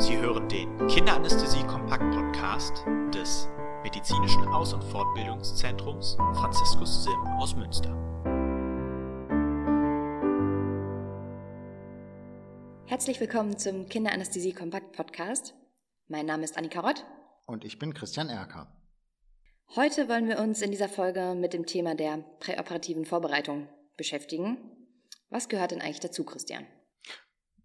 Sie hören den Kinderanästhesie-Kompakt-Podcast des Medizinischen Aus- und Fortbildungszentrums Franziskus Sim aus Münster. Herzlich willkommen zum Kinderanästhesie-Kompakt-Podcast. Mein Name ist Annika Rott. Und ich bin Christian Erker. Heute wollen wir uns in dieser Folge mit dem Thema der präoperativen Vorbereitung beschäftigen. Was gehört denn eigentlich dazu, Christian?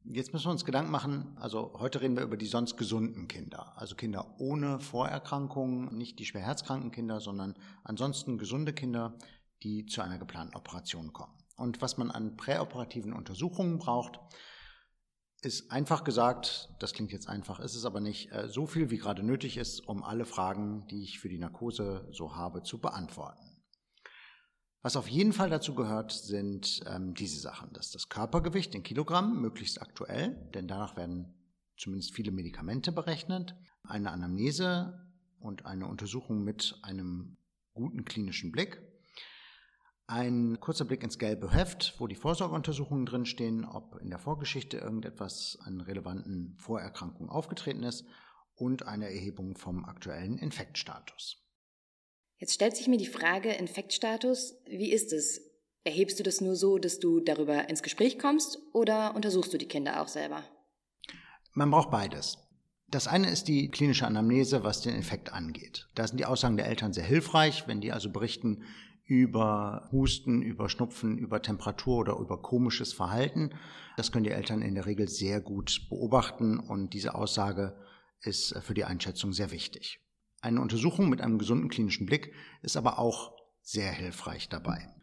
Jetzt müssen wir uns Gedanken machen, also heute reden wir über die sonst gesunden Kinder, also Kinder ohne Vorerkrankungen, nicht die schwerherzkranken Kinder, sondern ansonsten gesunde Kinder, die zu einer geplanten Operation kommen. Und was man an präoperativen Untersuchungen braucht, ist einfach gesagt, das klingt jetzt einfach, ist es aber nicht, äh, so viel wie gerade nötig ist, um alle Fragen, die ich für die Narkose so habe, zu beantworten. Was auf jeden Fall dazu gehört, sind ähm, diese Sachen. Das ist das Körpergewicht in Kilogramm, möglichst aktuell, denn danach werden zumindest viele Medikamente berechnet, eine Anamnese und eine Untersuchung mit einem guten klinischen Blick. Ein kurzer Blick ins gelbe Heft, wo die Vorsorgeuntersuchungen drinstehen, ob in der Vorgeschichte irgendetwas an relevanten Vorerkrankungen aufgetreten ist und eine Erhebung vom aktuellen Infektstatus. Jetzt stellt sich mir die Frage, Infektstatus, wie ist es? Erhebst du das nur so, dass du darüber ins Gespräch kommst oder untersuchst du die Kinder auch selber? Man braucht beides. Das eine ist die klinische Anamnese, was den Infekt angeht. Da sind die Aussagen der Eltern sehr hilfreich, wenn die also berichten über Husten, über Schnupfen, über Temperatur oder über komisches Verhalten. Das können die Eltern in der Regel sehr gut beobachten und diese Aussage ist für die Einschätzung sehr wichtig. Eine Untersuchung mit einem gesunden klinischen Blick ist aber auch sehr hilfreich dabei.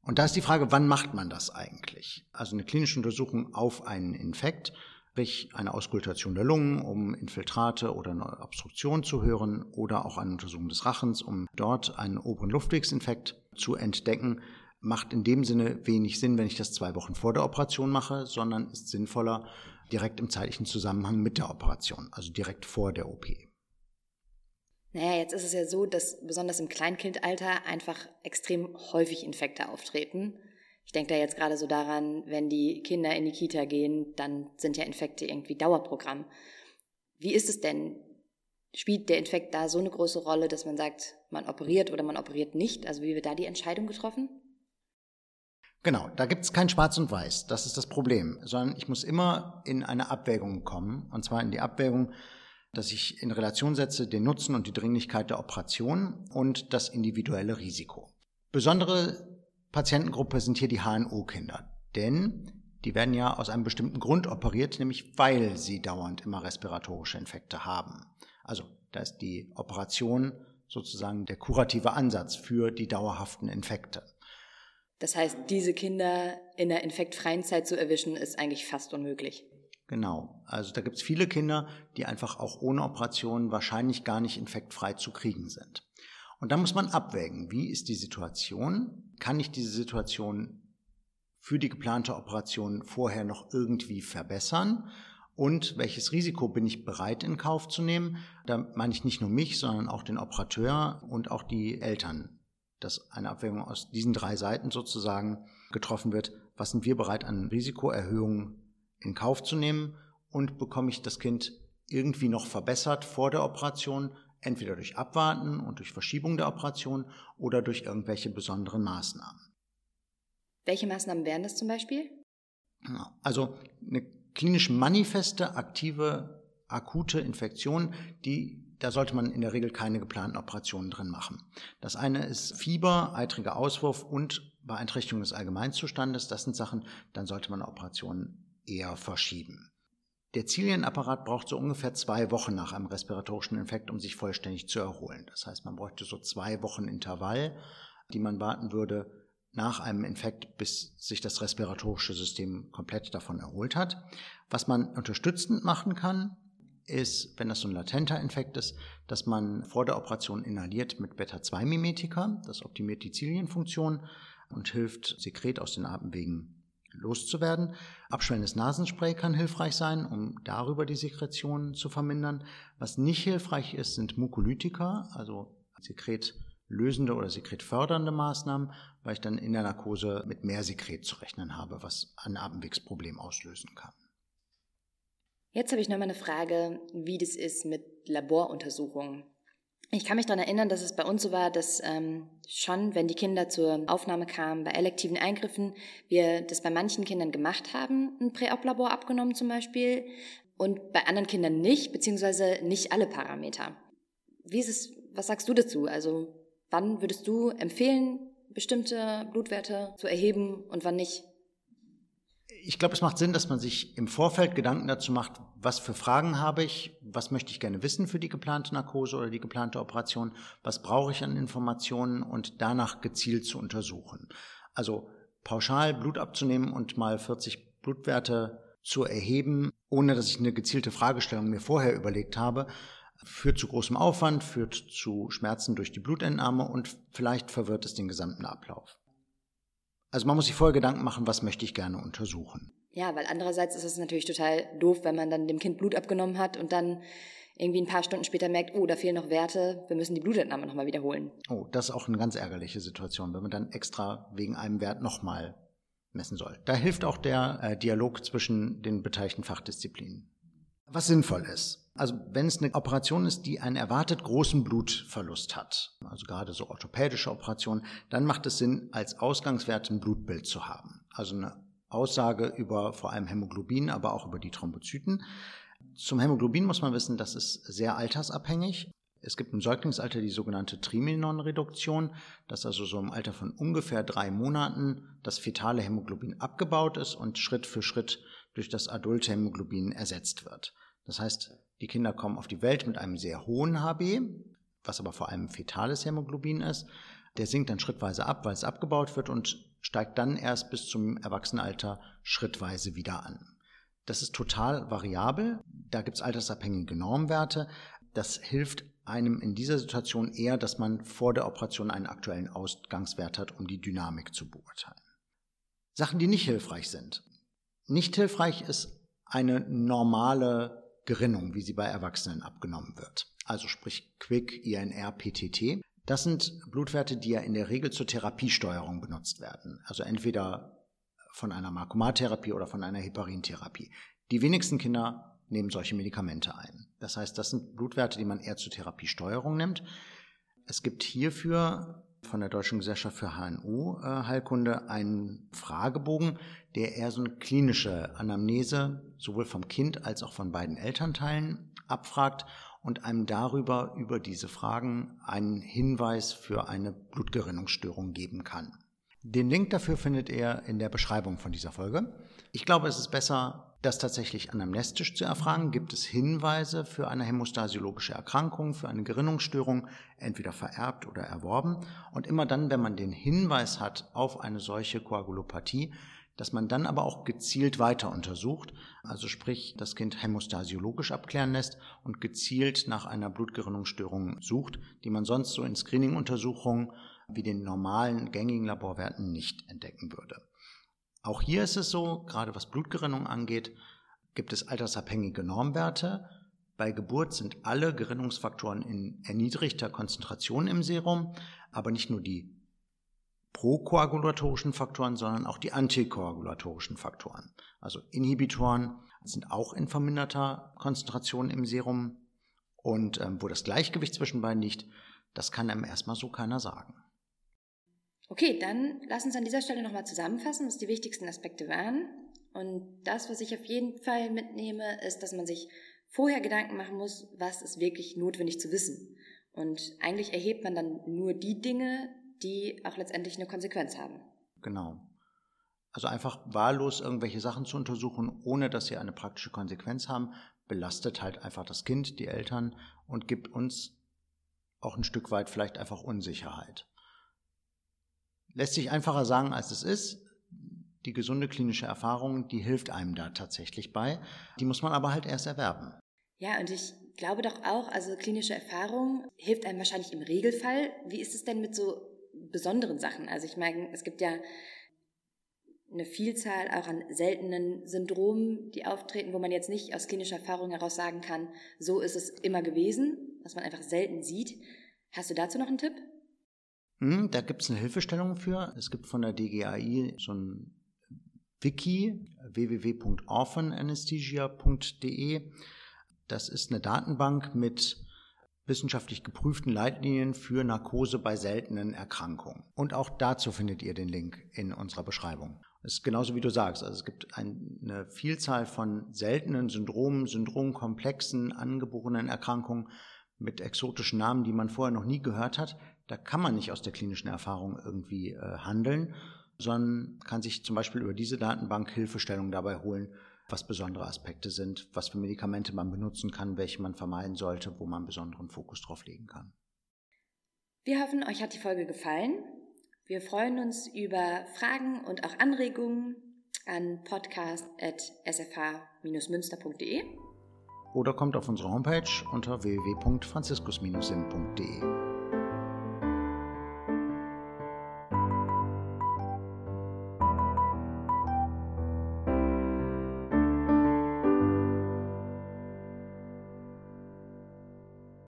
Und da ist die Frage, wann macht man das eigentlich? Also eine klinische Untersuchung auf einen Infekt, sprich eine Auskultation der Lungen, um Infiltrate oder eine Obstruktion zu hören oder auch eine Untersuchung des Rachens, um dort einen oberen Luftwegsinfekt zu entdecken, macht in dem Sinne wenig Sinn, wenn ich das zwei Wochen vor der Operation mache, sondern ist sinnvoller direkt im zeitlichen Zusammenhang mit der Operation, also direkt vor der OP. Naja, jetzt ist es ja so, dass besonders im Kleinkindalter einfach extrem häufig Infekte auftreten. Ich denke da jetzt gerade so daran, wenn die Kinder in die Kita gehen, dann sind ja Infekte irgendwie Dauerprogramm. Wie ist es denn? Spielt der Infekt da so eine große Rolle, dass man sagt, man operiert oder man operiert nicht? Also wie wird da die Entscheidung getroffen? Genau, da gibt es kein Schwarz und Weiß, das ist das Problem, sondern ich muss immer in eine Abwägung kommen, und zwar in die Abwägung, dass ich in Relation setze den Nutzen und die Dringlichkeit der Operation und das individuelle Risiko. Besondere Patientengruppe sind hier die HNO-Kinder, denn die werden ja aus einem bestimmten Grund operiert, nämlich weil sie dauernd immer respiratorische Infekte haben. Also da ist die Operation sozusagen der kurative Ansatz für die dauerhaften Infekte. Das heißt, diese Kinder in der infektfreien Zeit zu erwischen, ist eigentlich fast unmöglich. Genau. Also da gibt es viele Kinder, die einfach auch ohne Operation wahrscheinlich gar nicht infektfrei zu kriegen sind. Und da muss man abwägen, wie ist die Situation? Kann ich diese Situation für die geplante Operation vorher noch irgendwie verbessern? Und welches Risiko bin ich bereit in Kauf zu nehmen? Da meine ich nicht nur mich, sondern auch den Operateur und auch die Eltern. Dass eine Abwägung aus diesen drei Seiten sozusagen getroffen wird. Was sind wir bereit an Risikoerhöhungen in Kauf zu nehmen und bekomme ich das Kind irgendwie noch verbessert vor der Operation, entweder durch Abwarten und durch Verschiebung der Operation oder durch irgendwelche besonderen Maßnahmen. Welche Maßnahmen wären das zum Beispiel? Also eine klinisch manifeste, aktive, akute Infektion, die da sollte man in der Regel keine geplanten Operationen drin machen. Das eine ist Fieber, eitriger Auswurf und Beeinträchtigung des Allgemeinzustandes. Das sind Sachen, dann sollte man Operationen eher verschieben. Der Zilienapparat braucht so ungefähr zwei Wochen nach einem respiratorischen Infekt, um sich vollständig zu erholen. Das heißt, man bräuchte so zwei Wochen Intervall, die man warten würde nach einem Infekt, bis sich das respiratorische System komplett davon erholt hat. Was man unterstützend machen kann, ist, wenn das so ein latenter Infekt ist, dass man vor der Operation inhaliert mit Beta-2-Mimetika. Das optimiert die Zilienfunktion und hilft, Sekret aus den Atemwegen loszuwerden. Abschwellendes Nasenspray kann hilfreich sein, um darüber die Sekretion zu vermindern. Was nicht hilfreich ist, sind Mukolytika, also sekretlösende oder sekretfördernde Maßnahmen, weil ich dann in der Narkose mit mehr Sekret zu rechnen habe, was ein Atemwegsproblem auslösen kann. Jetzt habe ich noch mal eine Frage, wie das ist mit Laboruntersuchungen. Ich kann mich daran erinnern, dass es bei uns so war, dass ähm, schon, wenn die Kinder zur Aufnahme kamen, bei elektiven Eingriffen, wir das bei manchen Kindern gemacht haben, ein Präop-Labor abgenommen zum Beispiel, und bei anderen Kindern nicht, beziehungsweise nicht alle Parameter. Wie ist es, was sagst du dazu? Also wann würdest du empfehlen, bestimmte Blutwerte zu erheben und wann nicht? Ich glaube, es macht Sinn, dass man sich im Vorfeld Gedanken dazu macht, was für Fragen habe ich, was möchte ich gerne wissen für die geplante Narkose oder die geplante Operation, was brauche ich an Informationen und danach gezielt zu untersuchen. Also pauschal Blut abzunehmen und mal 40 Blutwerte zu erheben, ohne dass ich eine gezielte Fragestellung mir vorher überlegt habe, führt zu großem Aufwand, führt zu Schmerzen durch die Blutentnahme und vielleicht verwirrt es den gesamten Ablauf. Also man muss sich vorher Gedanken machen, was möchte ich gerne untersuchen. Ja, weil andererseits ist es natürlich total doof, wenn man dann dem Kind Blut abgenommen hat und dann irgendwie ein paar Stunden später merkt, oh, da fehlen noch Werte, wir müssen die Blutentnahme nochmal wiederholen. Oh, das ist auch eine ganz ärgerliche Situation, wenn man dann extra wegen einem Wert nochmal messen soll. Da hilft auch der äh, Dialog zwischen den beteiligten Fachdisziplinen. Was sinnvoll ist. Also wenn es eine Operation ist, die einen erwartet großen Blutverlust hat, also gerade so orthopädische Operationen, dann macht es Sinn, als Ausgangswert ein Blutbild zu haben. Also eine Aussage über vor allem Hämoglobin, aber auch über die Thrombozyten. Zum Hämoglobin muss man wissen, das ist sehr altersabhängig. Es gibt im Säuglingsalter die sogenannte Trimenon-Reduktion, dass also so im Alter von ungefähr drei Monaten das fetale Hämoglobin abgebaut ist und Schritt für Schritt durch das adulte Hämoglobin ersetzt wird. Das heißt, die Kinder kommen auf die Welt mit einem sehr hohen HB, was aber vor allem fetales Hämoglobin ist. Der sinkt dann schrittweise ab, weil es abgebaut wird und steigt dann erst bis zum Erwachsenenalter schrittweise wieder an. Das ist total variabel. Da gibt es altersabhängige Normwerte. Das hilft einem in dieser Situation eher, dass man vor der Operation einen aktuellen Ausgangswert hat, um die Dynamik zu beurteilen. Sachen, die nicht hilfreich sind. Nicht hilfreich ist eine normale Gerinnung, wie sie bei Erwachsenen abgenommen wird. Also sprich Quick, INR, PTT. Das sind Blutwerte, die ja in der Regel zur Therapiesteuerung benutzt werden. Also entweder von einer Markomatherapie oder von einer Heparintherapie. Die wenigsten Kinder nehmen solche Medikamente ein. Das heißt, das sind Blutwerte, die man eher zur Therapiesteuerung nimmt. Es gibt hierfür von der Deutschen Gesellschaft für HNO-Heilkunde einen Fragebogen, der eher so eine klinische Anamnese sowohl vom Kind als auch von beiden Elternteilen abfragt und einem darüber über diese Fragen einen Hinweis für eine Blutgerinnungsstörung geben kann. Den Link dafür findet ihr in der Beschreibung von dieser Folge. Ich glaube, es ist besser, das tatsächlich anamnestisch zu erfragen. Gibt es Hinweise für eine hämostasiologische Erkrankung, für eine Gerinnungsstörung, entweder vererbt oder erworben? Und immer dann, wenn man den Hinweis hat auf eine solche Koagulopathie, dass man dann aber auch gezielt weiter untersucht, also sprich das Kind hämostasiologisch abklären lässt und gezielt nach einer Blutgerinnungsstörung sucht, die man sonst so in Screening-Untersuchungen wie den normalen gängigen Laborwerten nicht entdecken würde. Auch hier ist es so, gerade was Blutgerinnung angeht, gibt es altersabhängige Normwerte. Bei Geburt sind alle Gerinnungsfaktoren in erniedrigter Konzentration im Serum, aber nicht nur die prokoagulatorischen Faktoren, sondern auch die antikoagulatorischen Faktoren. Also Inhibitoren sind auch in verminderter Konzentration im Serum. Und ähm, wo das Gleichgewicht zwischen beiden liegt, das kann einem erstmal so keiner sagen. Okay, dann lass uns an dieser Stelle nochmal zusammenfassen, was die wichtigsten Aspekte waren. Und das, was ich auf jeden Fall mitnehme, ist, dass man sich vorher Gedanken machen muss, was ist wirklich notwendig zu wissen. Und eigentlich erhebt man dann nur die Dinge, die auch letztendlich eine Konsequenz haben. Genau. Also einfach wahllos irgendwelche Sachen zu untersuchen, ohne dass sie eine praktische Konsequenz haben, belastet halt einfach das Kind, die Eltern und gibt uns auch ein Stück weit vielleicht einfach Unsicherheit. Lässt sich einfacher sagen, als es ist. Die gesunde klinische Erfahrung, die hilft einem da tatsächlich bei. Die muss man aber halt erst erwerben. Ja, und ich glaube doch auch, also klinische Erfahrung hilft einem wahrscheinlich im Regelfall. Wie ist es denn mit so besonderen Sachen? Also ich meine, es gibt ja eine Vielzahl auch an seltenen Syndromen, die auftreten, wo man jetzt nicht aus klinischer Erfahrung heraus sagen kann, so ist es immer gewesen, was man einfach selten sieht. Hast du dazu noch einen Tipp? Hm, da gibt es eine Hilfestellung für. Es gibt von der DGAI so ein Wiki www.orphananesthesia.de. Das ist eine Datenbank mit wissenschaftlich geprüften Leitlinien für Narkose bei seltenen Erkrankungen. Und auch dazu findet ihr den Link in unserer Beschreibung. Es ist genauso wie du sagst. Also es gibt eine Vielzahl von seltenen Syndromen, Syndromkomplexen, angeborenen Erkrankungen mit exotischen Namen, die man vorher noch nie gehört hat. Da kann man nicht aus der klinischen Erfahrung irgendwie äh, handeln, sondern kann sich zum Beispiel über diese Datenbank Hilfestellung dabei holen, was besondere Aspekte sind, was für Medikamente man benutzen kann, welche man vermeiden sollte, wo man besonderen Fokus drauf legen kann. Wir hoffen, euch hat die Folge gefallen. Wir freuen uns über Fragen und auch Anregungen an podcast.sfh-münster.de oder kommt auf unsere Homepage unter www.franziskus-sim.de.